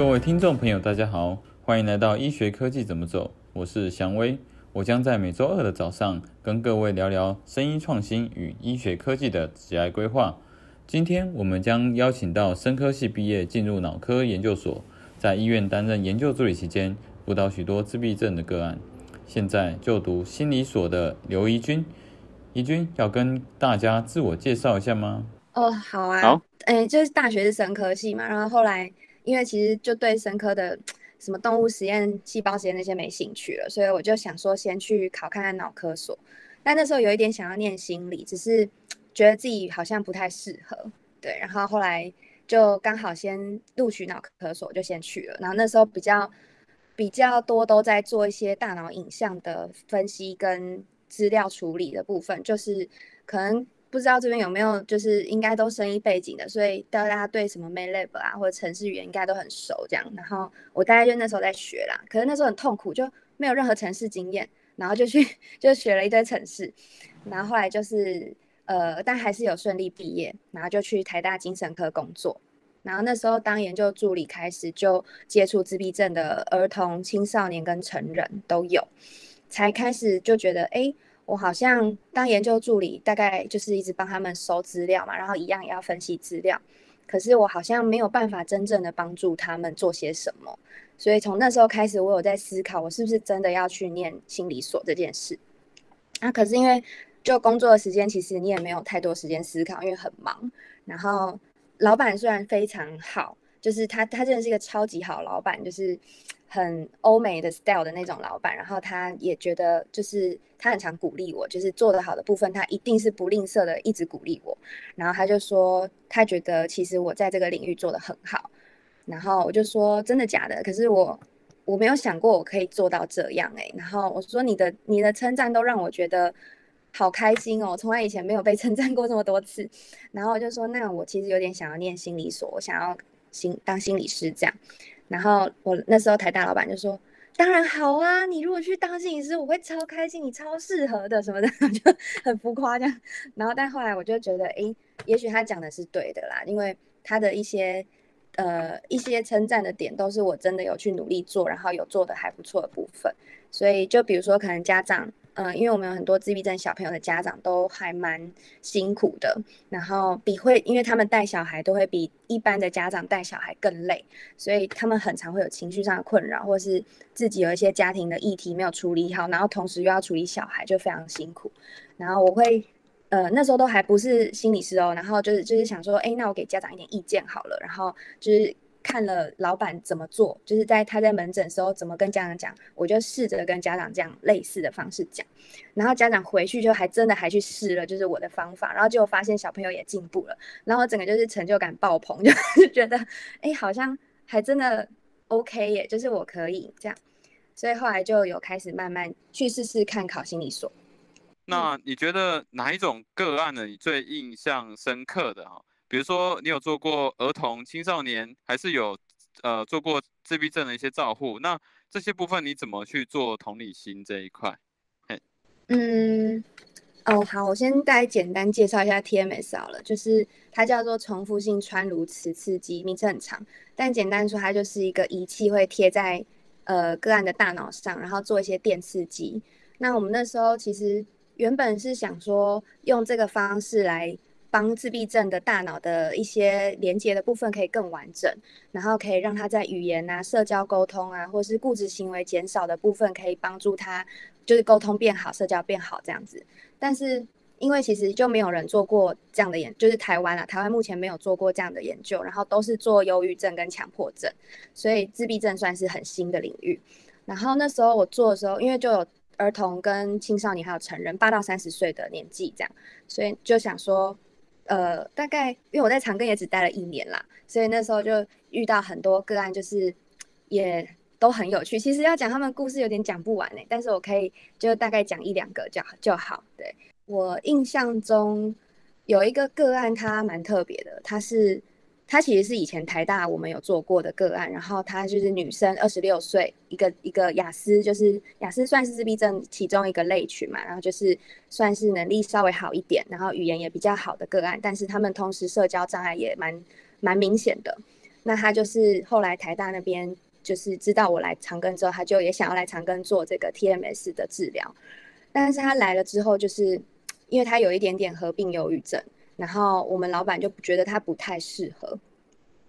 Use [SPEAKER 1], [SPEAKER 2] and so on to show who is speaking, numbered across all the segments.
[SPEAKER 1] 各位听众朋友，大家好，欢迎来到医学科技怎么走，我是祥威。我将在每周二的早上跟各位聊聊声音创新与医学科技的职业规划。今天我们将邀请到生科系毕业进入脑科研究所，在医院担任研究助理期间，辅导许多自闭症的个案。现在就读心理所的刘怡君，怡君要跟大家自我介绍一下吗？
[SPEAKER 2] 哦，好啊，
[SPEAKER 1] 好，
[SPEAKER 2] 哎，就是大学是生科系嘛，然后后来因为其实就对生科的什么动物实验、细胞实验那些没兴趣了，所以我就想说先去考看看脑科所。但那时候有一点想要念心理，只是觉得自己好像不太适合，对。然后后来就刚好先录取脑科所，就先去了。然后那时候比较比较多都在做一些大脑影像的分析跟资料处理的部分，就是可能。不知道这边有没有，就是应该都生意背景的，所以大家对什么 MATLAB 啊或者程式语言应该都很熟。这样，然后我大概就那时候在学啦，可是那时候很痛苦，就没有任何程式经验，然后就去 就学了一堆程式，然后后来就是呃，但还是有顺利毕业，然后就去台大精神科工作，然后那时候当研究助理开始就接触自闭症的儿童、青少年跟成人都有，才开始就觉得哎。我好像当研究助理，大概就是一直帮他们收资料嘛，然后一样也要分析资料。可是我好像没有办法真正的帮助他们做些什么，所以从那时候开始，我有在思考，我是不是真的要去念心理所这件事。啊，可是因为就工作的时间，其实你也没有太多时间思考，因为很忙。然后老板虽然非常好，就是他他真的是一个超级好老板，就是。很欧美的 style 的那种老板，然后他也觉得，就是他很常鼓励我，就是做得好的部分，他一定是不吝啬的，一直鼓励我。然后他就说，他觉得其实我在这个领域做得很好。然后我就说，真的假的？可是我我没有想过我可以做到这样哎。然后我说，你的你的称赞都让我觉得好开心哦，从来以前没有被 称赞过这么多次。然后我就说，那我其实有点想要念心理所，我想要心当心理师这样。然后我那时候台大老板就说：“当然好啊，你如果去当心理师，我会超开心，你超适合的什么的，就很浮夸这样。然后但后来我就觉得，哎，也许他讲的是对的啦，因为他的一些呃一些称赞的点，都是我真的有去努力做，然后有做的还不错的部分。所以就比如说，可能家长。”嗯，因为我们有很多自闭症小朋友的家长都还蛮辛苦的，然后比会，因为他们带小孩都会比一般的家长带小孩更累，所以他们很常会有情绪上的困扰，或是自己有一些家庭的议题没有处理好，然后同时又要处理小孩，就非常辛苦。然后我会，呃，那时候都还不是心理师哦，然后就是就是想说，哎，那我给家长一点意见好了，然后就是。看了老板怎么做，就是在他在门诊时候怎么跟家长讲，我就试着跟家长这样类似的方式讲，然后家长回去就还真的还去试了，就是我的方法，然后就发现小朋友也进步了，然后整个就是成就感爆棚，就觉得哎好像还真的 OK 耶，就是我可以这样，所以后来就有开始慢慢去试试看考心理所。
[SPEAKER 3] 那你觉得哪一种个案呢？你最印象深刻的哈？比如说，你有做过儿童、青少年，还是有呃做过自闭症的一些照护？那这些部分你怎么去做同理心这一块？
[SPEAKER 2] 嗯，哦，好，我先大概简单介绍一下 TMS 好了，就是它叫做重复性穿颅磁刺激，名称很长，但简单说，它就是一个仪器会贴在呃个案的大脑上，然后做一些电刺激。那我们那时候其实原本是想说用这个方式来。帮自闭症的大脑的一些连接的部分可以更完整，然后可以让他在语言啊、社交沟通啊，或是固执行为减少的部分，可以帮助他就是沟通变好、社交变好这样子。但是因为其实就没有人做过这样的研，就是台湾啊，台湾目前没有做过这样的研究，然后都是做忧郁症跟强迫症，所以自闭症算是很新的领域。然后那时候我做的时候，因为就有儿童跟青少年还有成人八到三十岁的年纪这样，所以就想说。呃，大概因为我在长庚也只待了一年啦，所以那时候就遇到很多个案，就是也都很有趣。其实要讲他们故事有点讲不完呢，但是我可以就大概讲一两个就就好。对我印象中有一个个案，它蛮特别的，它是。她其实是以前台大我们有做过的个案，然后她就是女生，二十六岁，一个一个雅思，就是雅思算是自闭症其中一个类群嘛，然后就是算是能力稍微好一点，然后语言也比较好的个案，但是他们同时社交障碍也蛮蛮明显的。那他就是后来台大那边就是知道我来长庚之后，他就也想要来长庚做这个 TMS 的治疗。但是他来了之后，就是因为他有一点点合并忧郁症，然后我们老板就觉得他不太适合。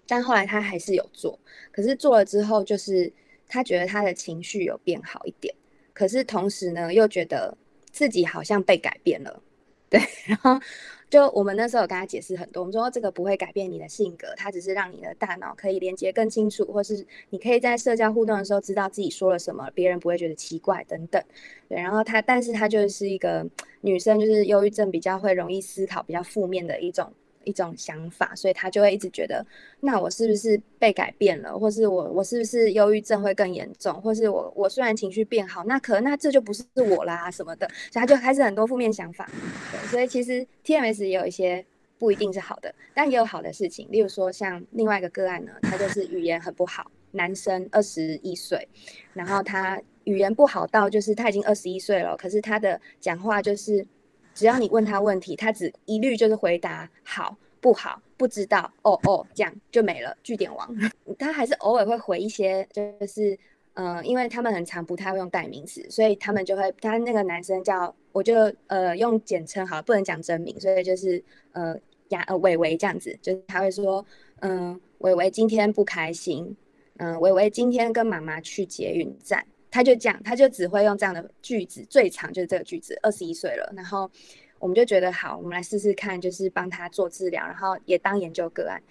[SPEAKER 2] 但后来他还是有做，可是做了之后，就是他觉得他的情绪有变好一点，可是同时呢，又觉得自己好像被改变了。对，然后就我们那时候有跟他解释很多，我们说这个不会改变你的性格，它只是让你的大脑可以连接更清楚，或是你可以在社交互动的时候知道自己说了什么，别人不会觉得奇怪等等。对，然后他，但是他就是一个女生，就是忧郁症比较会容易思考比较负面的一种。一种想法，所以他就会一直觉得，那我是不是被改变了，或是我我是不是忧郁症会更严重，或是我我虽然情绪变好，那可能那这就不是我啦什么的，所以他就开始很多负面想法。所以其实 TMS 也有一些不一定是好的，但也有好的事情，例如说像另外一个个案呢，他就是语言很不好，男生二十一岁，然后他语言不好到就是他已经二十一岁了，可是他的讲话就是。只要你问他问题，他只一律就是回答好不好，不知道哦哦，这样就没了。句点王，他还是偶尔会回一些，就是嗯，因为他们很常不太会用代名词，所以他们就会，他那个男生叫，我就呃用简称好了，不能讲真名，所以就是呃雅呃伟伟这样子，就是他会说，嗯，伟伟今天不开心，嗯，伟伟今天跟妈妈去捷运站。他就讲，他就只会用这样的句子，最长就是这个句子。二十一岁了，然后我们就觉得好，我们来试试看，就是帮他做治疗，然后也当研究个案。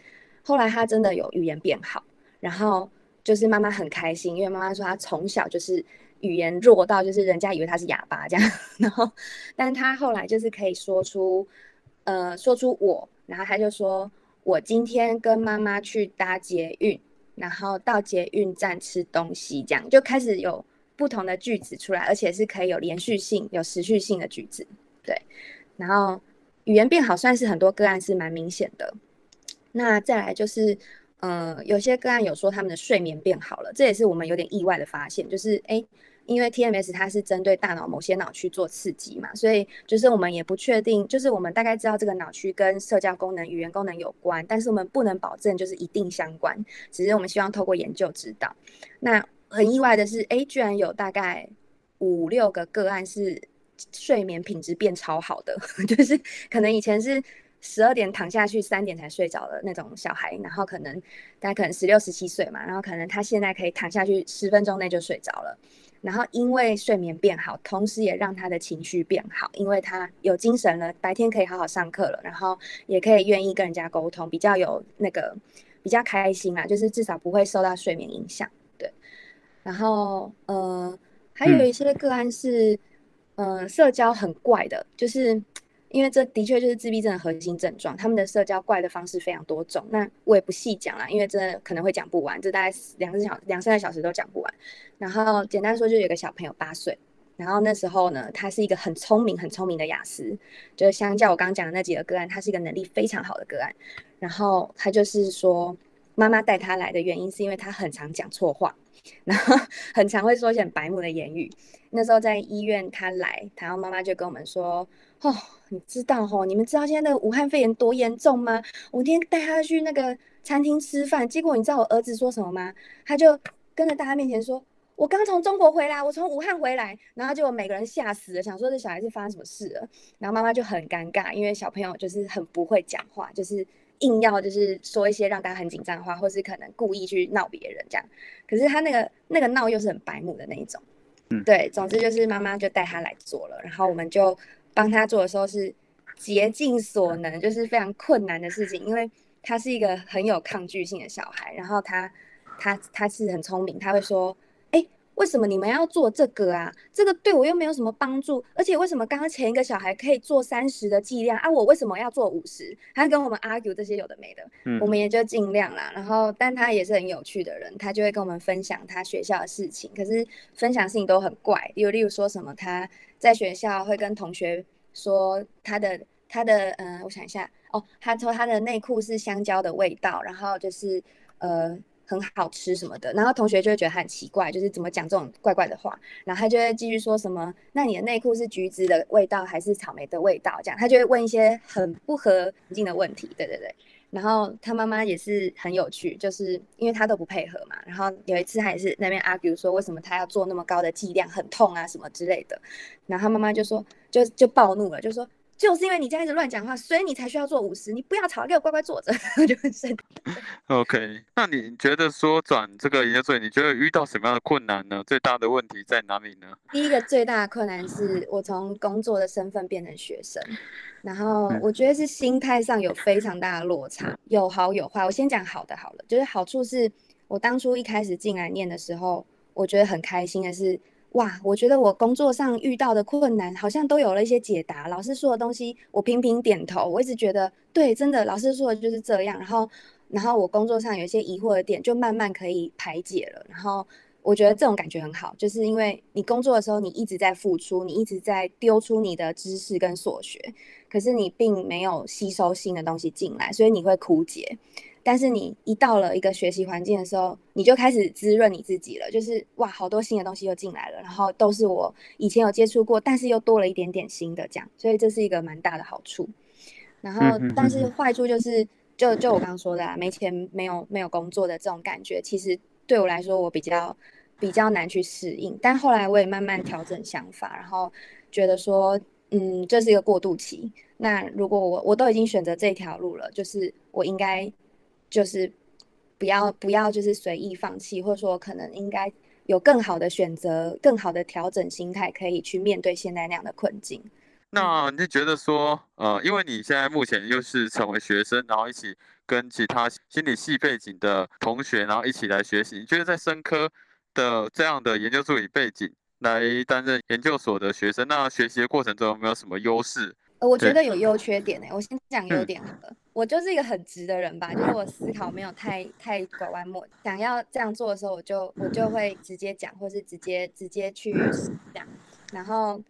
[SPEAKER 2] 后来他真的有语言变好，然后就是妈妈很开心，因为妈妈说他从小就是语言弱到就是人家以为他是哑巴这样。然后，但他后来就是可以说出，呃，说出我，然后他就说我今天跟妈妈去搭捷运，然后到捷运站吃东西，这样就开始有。不同的句子出来，而且是可以有连续性、有持续性的句子，对。然后语言变好，算是很多个案是蛮明显的。那再来就是，呃，有些个案有说他们的睡眠变好了，这也是我们有点意外的发现。就是哎，因为 TMS 它是针对大脑某些脑区做刺激嘛，所以就是我们也不确定，就是我们大概知道这个脑区跟社交功能、语言功能有关，但是我们不能保证就是一定相关，只是我们希望透过研究知道。那很意外的是，哎，居然有大概五六个个案是睡眠品质变超好的，就是可能以前是十二点躺下去，三点才睡着的那种小孩，然后可能大概可能十六、十七岁嘛，然后可能他现在可以躺下去十分钟内就睡着了，然后因为睡眠变好，同时也让他的情绪变好，因为他有精神了，白天可以好好上课了，然后也可以愿意跟人家沟通，比较有那个比较开心啊，就是至少不会受到睡眠影响。然后，呃，还有一些个案是，呃，社交很怪的，就是因为这的确就是自闭症的核心症状，他们的社交怪的方式非常多种。那我也不细讲了，因为真的可能会讲不完，这大概两个小两三个小时都讲不完。然后简单说，就有个小朋友八岁，然后那时候呢，他是一个很聪明、很聪明的雅思，就是相较我刚刚讲的那几个个案，他是一个能力非常好的个案。然后他就是说，妈妈带他来的原因是因为他很常讲错话。然后 很常会说一些很白目的言语。那时候在医院，他来，然后妈妈就跟我们说：“哦，你知道哦，你们知道现在那个武汉肺炎多严重吗？我今天带他去那个餐厅吃饭，结果你知道我儿子说什么吗？他就跟在大家面前说：我刚从中国回来，我从武汉回来。然后就每个人吓死了，想说这小孩子发生什么事了。然后妈妈就很尴尬，因为小朋友就是很不会讲话，就是。”硬要就是说一些让大家很紧张的话，或是可能故意去闹别人这样，可是他那个那个闹又是很白目的那一种，嗯，对，总之就是妈妈就带他来做了，然后我们就帮他做的时候是竭尽所能，就是非常困难的事情，因为他是一个很有抗拒性的小孩，然后他他他是很聪明，他会说。为什么你们要做这个啊？这个对我又没有什么帮助，而且为什么刚刚前一个小孩可以做三十的剂量啊？我为什么要做五十？他跟我们 argue 这些有的没的，嗯我们也就尽量啦。然后，但他也是很有趣的人，他就会跟我们分享他学校的事情。可是分享事情都很怪，有例如说什么他在学校会跟同学说他的他的嗯，我想一下哦，他说他的内裤是香蕉的味道，然后就是呃。很好吃什么的，然后同学就会觉得很奇怪，就是怎么讲这种怪怪的话，然后他就会继续说什么，那你的内裤是橘子的味道还是草莓的味道？这样他就会问一些很不合情境的问题，对对对。然后他妈妈也是很有趣，就是因为他都不配合嘛。然后有一次他也是那边 argue 说，为什么他要做那么高的剂量，很痛啊什么之类的。然后他妈妈就说，就就暴怒了，就说。就是因为你这样一直乱讲话，所以你才需要做五十。你不要吵，给我乖乖坐着，就很生气。
[SPEAKER 3] OK，那你觉得说转这个研究所，你觉得遇到什么样的困难呢？最大的问题在哪里呢？
[SPEAKER 2] 第一个最大的困难是我从工作的身份变成学生，然后我觉得是心态上有非常大的落差，有好有坏。我先讲好的好了，就是好处是我当初一开始进来念的时候，我觉得很开心的是。哇，我觉得我工作上遇到的困难好像都有了一些解答。老师说的东西，我频频点头。我一直觉得对，真的，老师说的就是这样。然后，然后我工作上有一些疑惑的点，就慢慢可以排解了。然后，我觉得这种感觉很好，就是因为你工作的时候，你一直在付出，你一直在丢出你的知识跟所学，可是你并没有吸收新的东西进来，所以你会枯竭。但是你一到了一个学习环境的时候，你就开始滋润你自己了，就是哇，好多新的东西又进来了，然后都是我以前有接触过，但是又多了一点点新的这样，所以这是一个蛮大的好处。然后，但是坏处就是，就就我刚刚说的啊，没钱、没有没有工作的这种感觉，其实对我来说我比较比较难去适应。但后来我也慢慢调整想法，然后觉得说，嗯，这是一个过渡期。那如果我我都已经选择这条路了，就是我应该。就是不要不要就是随意放弃，或者说可能应该有更好的选择，更好的调整心态，可以去面对现在那样的困境。
[SPEAKER 3] 那你觉得说，呃，因为你现在目前又是成为学生，然后一起跟其他心理系背景的同学，然后一起来学习，你觉得在生科的这样的研究助理背景来担任研究所的学生，那学习的过程中有没有什么优势？
[SPEAKER 2] 呃，我觉得有优缺点呢。我先讲优点好了。我就是一个很直的人吧，就是我思考没有太太拐弯抹，想要这样做的时候，我就我就会直接讲，或是直接直接去讲，然后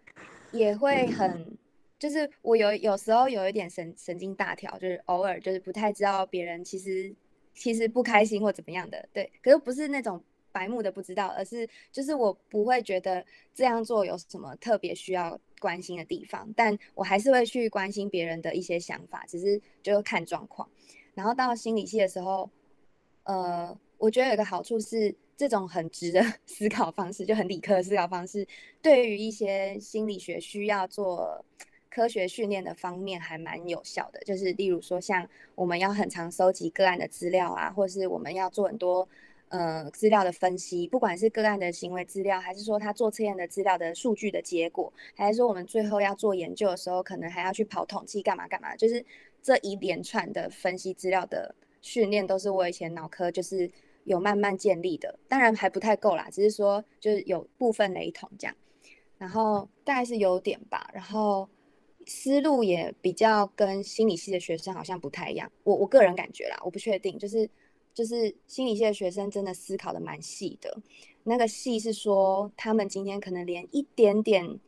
[SPEAKER 2] 也会很，就是我有有时候有一点神神经大条，就是偶尔就是不太知道别人其实其实不开心或怎么样的，对，可是不是那种。白目的不知道，而是就是我不会觉得这样做有什么特别需要关心的地方，但我还是会去关心别人的一些想法，只是就看状况。然后到心理系的时候，呃，我觉得有个好处是这种很直的 思考方式，就很理科的思考方式，对于一些心理学需要做科学训练的方面还蛮有效的。就是例如说，像我们要很常收集个案的资料啊，或是我们要做很多。呃，资料的分析，不管是个案的行为资料，还是说他做测验的资料的数据的结果，还是说我们最后要做研究的时候，可能还要去跑统计干嘛干嘛，就是这一连串的分析资料的训练，都是我以前脑科就是有慢慢建立的，当然还不太够啦，只是说就是有部分雷同这样，然后大概是优点吧，然后思路也比较跟心理系的学生好像不太一样，我我个人感觉啦，我不确定，就是。就是心理系的学生真的思考的蛮细的，那个细是说他们今天可能连一点点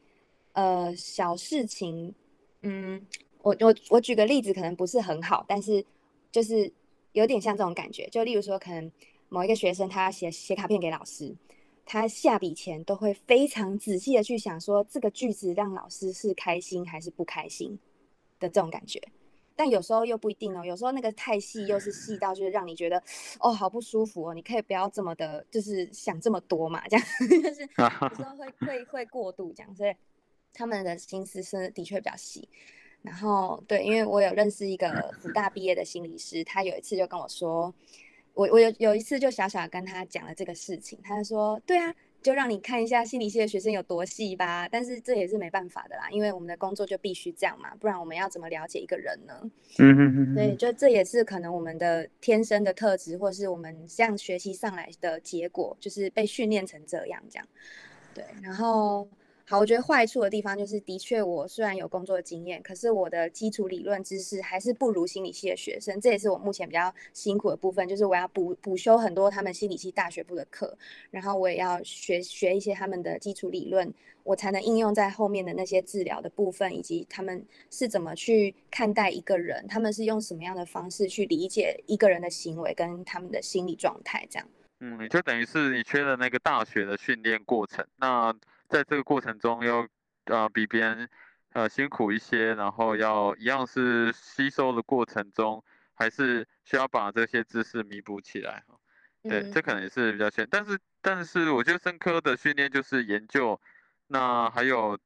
[SPEAKER 2] 呃小事情，嗯，我我我举个例子，可能不是很好，但是就是有点像这种感觉，就例如说，可能某一个学生他写写卡片给老师，他下笔前都会非常仔细的去想说这个句子让老师是开心还是不开心的这种感觉。但有时候又不一定哦，有时候那个太细，又是细到就是让你觉得哦好不舒服哦。你可以不要这么的，就是想这么多嘛，这样 就是有时候会 会会过度这样，所以他们的心思是的确比较细。然后对，因为我有认识一个福大毕业的心理师，他有一次就跟我说，我我有有一次就小小跟他讲了这个事情，他就说对啊。就让你看一下心理系的学生有多细吧，但是这也是没办法的啦，因为我们的工作就必须这样嘛，不然我们要怎么了解一个人呢？嗯嗯嗯。所以就这也是可能我们的天生的特质，或是我们这样学习上来的结果，就是被训练成这样这样。对，然后。好，我觉得坏处的地方就是，的确我虽然有工作经验，可是我的基础理论知识还是不如心理系的学生。这也是我目前比较辛苦的部分，就是我要补补修很多他们心理系大学部的课，然后我也要学学一些他们的基础理论，我才能应用在后面的那些治疗的部分，以及他们是怎么去看待一个人，他们是用什么样的方式去理解一个人的行为跟他们的心理状态，这样。
[SPEAKER 3] 嗯，就等于是你缺了那个大学的训练过程，那。在这个过程中，要呃比别人呃辛苦一些，然后要一样是吸收的过程中，还是需要把这些知识弥补起来哈。对，这可能也是比较欠，但是但是我觉得生科的训练就是研究，那还有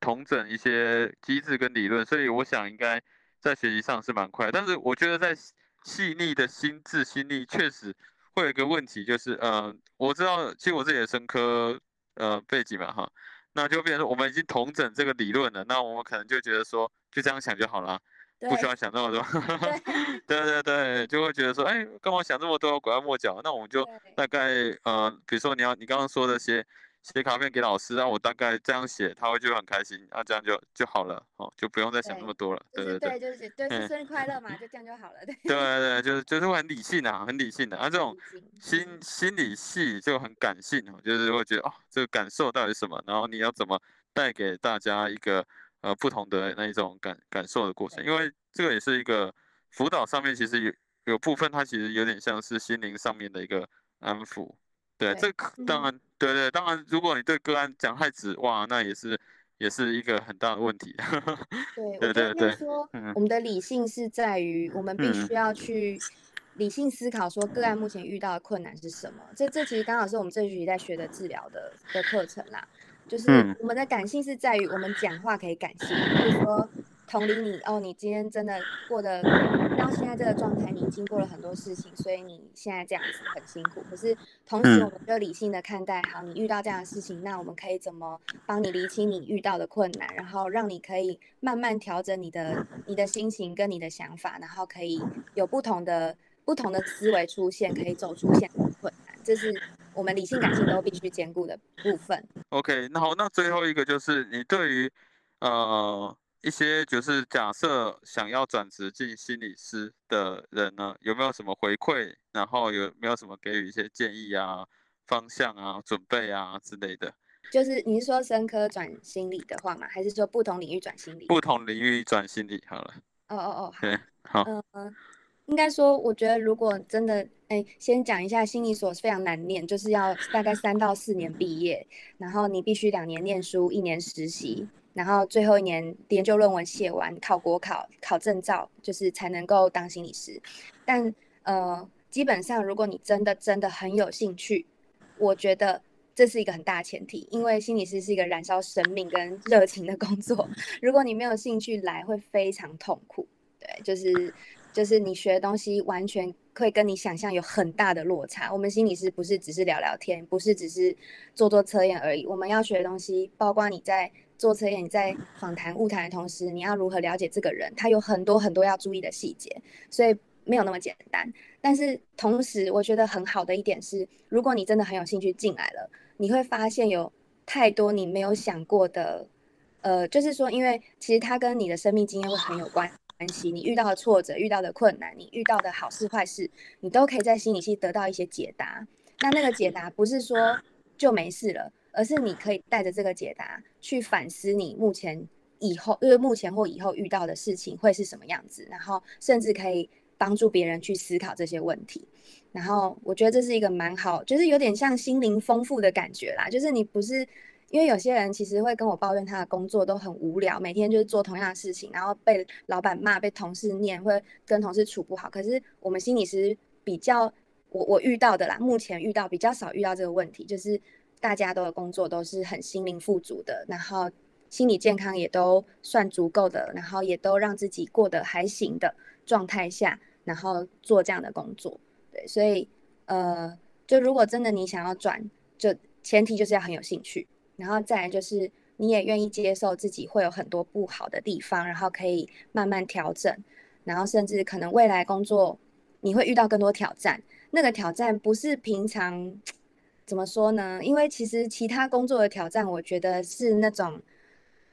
[SPEAKER 3] 统整一些机制跟理论，所以我想应该在学习上是蛮快。但是我觉得在细腻的心智心力确实会有一个问题，就是呃，我知道其实我自己的生科呃背景嘛哈，那就变成我们已经同整这个理论了，那我们可能就觉得说就这样想就好了。不需要想那么多，对对对，就会觉得说，哎，干嘛想这么多，拐弯抹角？那我们就大概，呃，比如说你要你刚刚说的写写卡片给老师，让我大概这样写，他会就很开心，那这样就就好了，哦，就不用再想那么多了，对对
[SPEAKER 2] 对，就是对生日快乐嘛，就这样就好了，对
[SPEAKER 3] 对对，就是就是会很理性啊，很理性的，啊，这种心心理系就很感性哦，就是会觉得哦，这个感受到底是什么，然后你要怎么带给大家一个。呃，不同的那一种感感受的过程，因为这个也是一个辅导上面，其实有有部分它其实有点像是心灵上面的一个安抚。对，这当然，对对，当然，如果你对个案讲太直，哇，那也是也是一个很大的问题。
[SPEAKER 2] 对 对对，说我们的理性是在于，我们必须要去理性思考，说个案目前遇到的困难是什么。这这其实刚好是我们这学期在学的治疗的的课程啦。就是我们的感性是在于我们讲话可以感性，就是说同理你哦，你今天真的过得到现在这个状态，你经过了很多事情，所以你现在这样子很辛苦。可是同时，我们就理性的看待，好，你遇到这样的事情，那我们可以怎么帮你理清你遇到的困难，然后让你可以慢慢调整你的你的心情跟你的想法，然后可以有不同的不同的思维出现，可以走出现在的困难。这是。我们理性感性都必须兼顾的部分。
[SPEAKER 3] OK，那好，那最后一个就是你对于呃一些就是假设想要转职进心理师的人呢，有没有什么回馈？然后有没有什么给予一些建议啊、方向啊、准备啊之类的？
[SPEAKER 2] 就是你是说生科转心理的话吗？还是说不同领域转心理？
[SPEAKER 3] 不同领域转心理好了。
[SPEAKER 2] 哦哦哦，
[SPEAKER 3] 对，好。
[SPEAKER 2] 嗯。应该说，我觉得如果真的，哎，先讲一下心理所是非常难念，就是要大概三到四年毕业，然后你必须两年念书，一年实习，然后最后一年研究论文写完，考国考，考证照，就是才能够当心理师。但呃，基本上如果你真的真的很有兴趣，我觉得这是一个很大前提，因为心理师是一个燃烧生命跟热情的工作，如果你没有兴趣来，会非常痛苦。对，就是。就是你学的东西完全会跟你想象有很大的落差。我们心理师不是只是聊聊天，不是只是做做测验而已。我们要学的东西，包括你在做测验、你在访谈、物谈的同时，你要如何了解这个人，他有很多很多要注意的细节，所以没有那么简单。但是同时，我觉得很好的一点是，如果你真的很有兴趣进来了，你会发现有太多你没有想过的，呃，就是说，因为其实它跟你的生命经验会很有关。关系，你遇到的挫折、遇到的困难、你遇到的好事坏事，你都可以在心理系得到一些解答。那那个解答不是说就没事了，而是你可以带着这个解答去反思你目前、以后，因为目前或以后遇到的事情会是什么样子，然后甚至可以帮助别人去思考这些问题。然后我觉得这是一个蛮好，就是有点像心灵丰富的感觉啦，就是你不是。因为有些人其实会跟我抱怨他的工作都很无聊，每天就是做同样的事情，然后被老板骂，被同事念，会跟同事处不好。可是我们心理师比较，我我遇到的啦，目前遇到比较少遇到这个问题，就是大家都的工作都是很心灵富足的，然后心理健康也都算足够的，然后也都让自己过得还行的状态下，然后做这样的工作。对，所以呃，就如果真的你想要转，就前提就是要很有兴趣。然后再来就是你也愿意接受自己会有很多不好的地方，然后可以慢慢调整，然后甚至可能未来工作你会遇到更多挑战。那个挑战不是平常怎么说呢？因为其实其他工作的挑战，我觉得是那种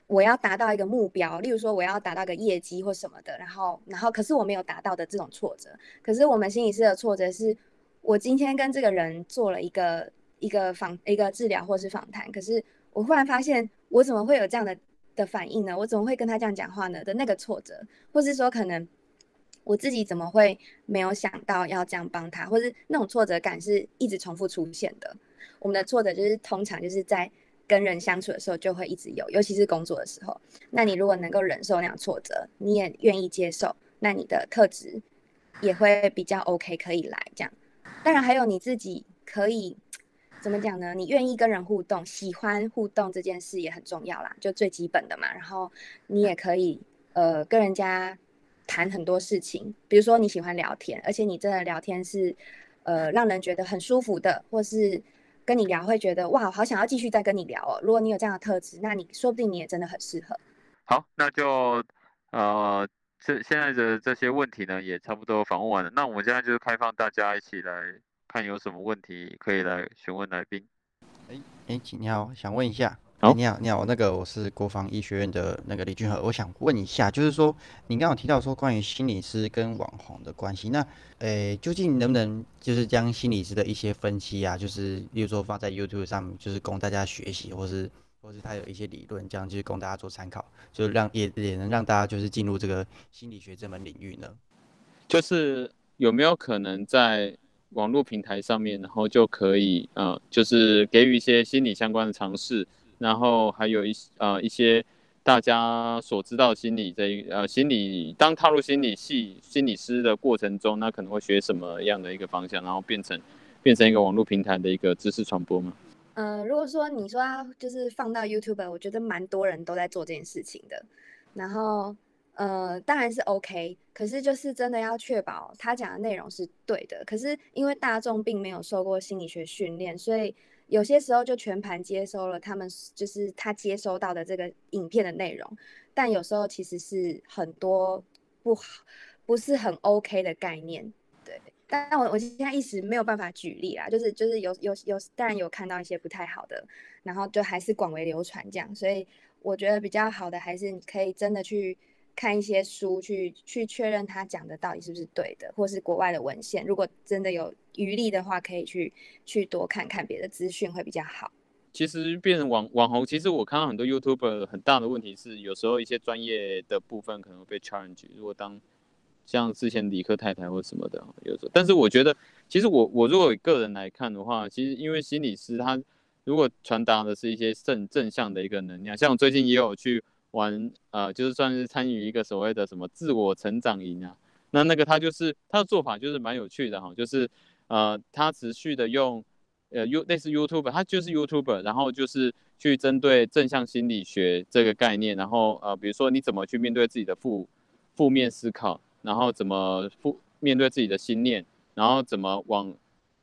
[SPEAKER 2] 我要达到一个目标，例如说我要达到个业绩或什么的，然后然后可是我没有达到的这种挫折。可是我们心理师的挫折是，我今天跟这个人做了一个一个访一个治疗或是访谈，可是。我忽然发现，我怎么会有这样的的反应呢？我怎么会跟他这样讲话呢？的那个挫折，或是说可能我自己怎么会没有想到要这样帮他，或是那种挫折感是一直重复出现的。我们的挫折就是通常就是在跟人相处的时候就会一直有，尤其是工作的时候。那你如果能够忍受那样挫折，你也愿意接受，那你的特质也会比较 OK，可以来这样。当然还有你自己可以怎么讲呢？你愿意跟人互动，喜欢互动这件事也很重要啦，就最基本的嘛。然后你也可以呃跟人家谈很多事情，比如说你喜欢聊天，而且你真的聊天是呃让人觉得很舒服的，或是跟你聊会觉得哇，好想要继续再跟你聊哦。如果你有这样的特质，那你说不定你也真的很适合。
[SPEAKER 3] 好，那就呃。这现在的这些问题呢，也差不多访问完了。那我们现在就是开放大家一起来看有什么问题可以来询问来宾。
[SPEAKER 4] 哎哎，你好，想问一下。
[SPEAKER 3] 好，
[SPEAKER 4] 你好，你好，那个我是国防医学院的那个李俊和，我想问一下，就是说你刚刚提到说关于心理师跟网红的关系，那诶，究竟能不能就是将心理师的一些分析啊，就是例如说放在 YouTube 上，就是供大家学习，或是？或是他有一些理论，这样就是供大家做参考，就是让也也能让大家就是进入这个心理学这门领域呢。
[SPEAKER 3] 就是有没有可能在网络平台上面，然后就可以呃，就是给予一些心理相关的尝试，然后还有一呃一些大家所知道心理这一呃心理当踏入心理系心理师的过程中，那可能会学什么样的一个方向，然后变成变成一个网络平台的一个知识传播吗？
[SPEAKER 2] 呃，如果说你说就是放到 YouTube，我觉得蛮多人都在做这件事情的。然后，呃，当然是 OK，可是就是真的要确保他讲的内容是对的。可是因为大众并没有受过心理学训练，所以有些时候就全盘接收了他们就是他接收到的这个影片的内容，但有时候其实是很多不好，不是很 OK 的概念。对但我我现在一时没有办法举例啦，就是就是有有有，当然有看到一些不太好的，然后就还是广为流传这样，所以我觉得比较好的还是你可以真的去看一些书，去去确认他讲的到底是不是对的，或是国外的文献，如果真的有余力的话，可以去去多看看别的资讯会比较好。
[SPEAKER 3] 其实变成网网红，其实我看到很多 YouTuber 很大的问题是，有时候一些专业的部分可能会被 challenge，如果当像之前理科太太或什么的，有时候，但是我觉得，其实我我如果个人来看的话，其实因为心理师他如果传达的是一些正正向的一个能量，像我最近也有去玩，呃，就是算是参与一个所谓的什么自我成长营啊，那那个他就是他的做法就是蛮有趣的哈，就是呃他持续的用呃 U 类似 YouTube，他就是 YouTube，然后就是去针对正向心理学这个概念，然后呃比如说你怎么去面对自己的负负面思考。然后怎么负面对自己的心念，然后怎么往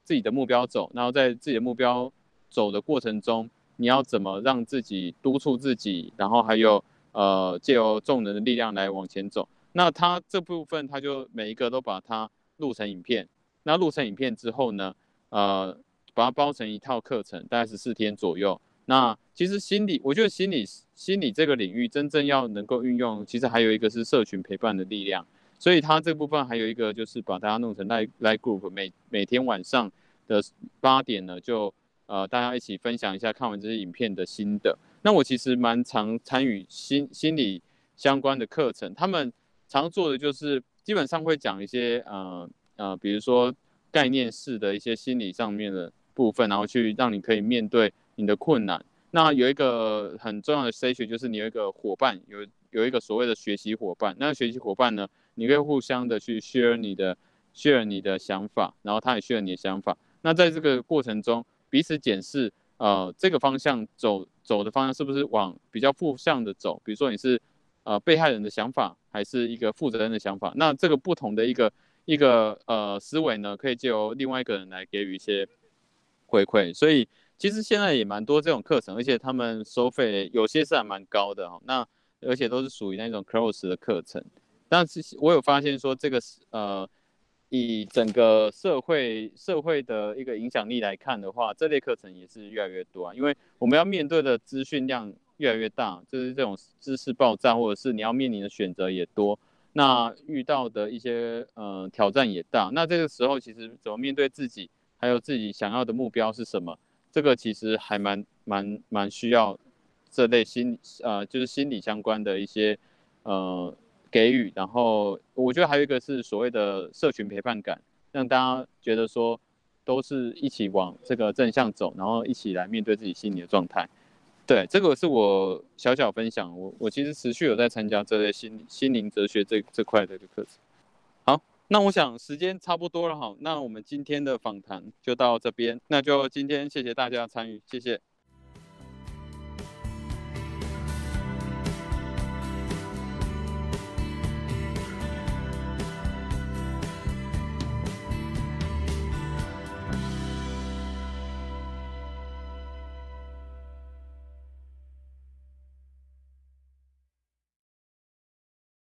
[SPEAKER 3] 自己的目标走，然后在自己的目标走的过程中，你要怎么让自己督促自己，然后还有呃借由众人的力量来往前走。那他这部分他就每一个都把它录成影片，那录成影片之后呢，呃把它包成一套课程，大概十四天左右。那其实心理，我觉得心理心理这个领域真正要能够运用，其实还有一个是社群陪伴的力量。所以它这部分还有一个就是把大家弄成 like like group，每每天晚上的八点呢，就呃大家一起分享一下看完这些影片的心得。那我其实蛮常参与心心理相关的课程，他们常做的就是基本上会讲一些呃呃，比如说概念式的一些心理上面的部分，然后去让你可以面对你的困难。那有一个很重要的 stage 就是你有一个伙伴，有有一个所谓的学习伙伴。那学习伙伴呢？你可以互相的去 share 你的 share 你的想法，然后他也 share 你的想法。那在这个过程中，彼此检视，呃，这个方向走走的方向是不是往比较负向的走？比如说你是呃被害人的想法，还是一个负责任的想法？那这个不同的一个一个呃思维呢，可以借由另外一个人来给予一些回馈。所以其实现在也蛮多这种课程，而且他们收费有些是还蛮高的哈。那而且都是属于那种 close 的课程。但是我有发现说，这个是呃，以整个社会社会的一个影响力来看的话，这类课程也是越来越多啊。因为我们要面对的资讯量越来越大，就是这种知识爆炸，或者是你要面临的选择也多，那遇到的一些呃挑战也大。那这个时候其实怎么面对自己，还有自己想要的目标是什么，这个其实还蛮蛮蛮需要这类心呃就是心理相关的一些呃。给予，然后我觉得还有一个是所谓的社群陪伴感，让大家觉得说都是一起往这个正向走，然后一起来面对自己心理的状态。对，这个是我小小分享。我我其实持续有在参加这类心心灵哲学这这块的课程。好，那我想时间差不多了哈，那我们今天的访谈就到这边，那就今天谢谢大家参与，谢谢。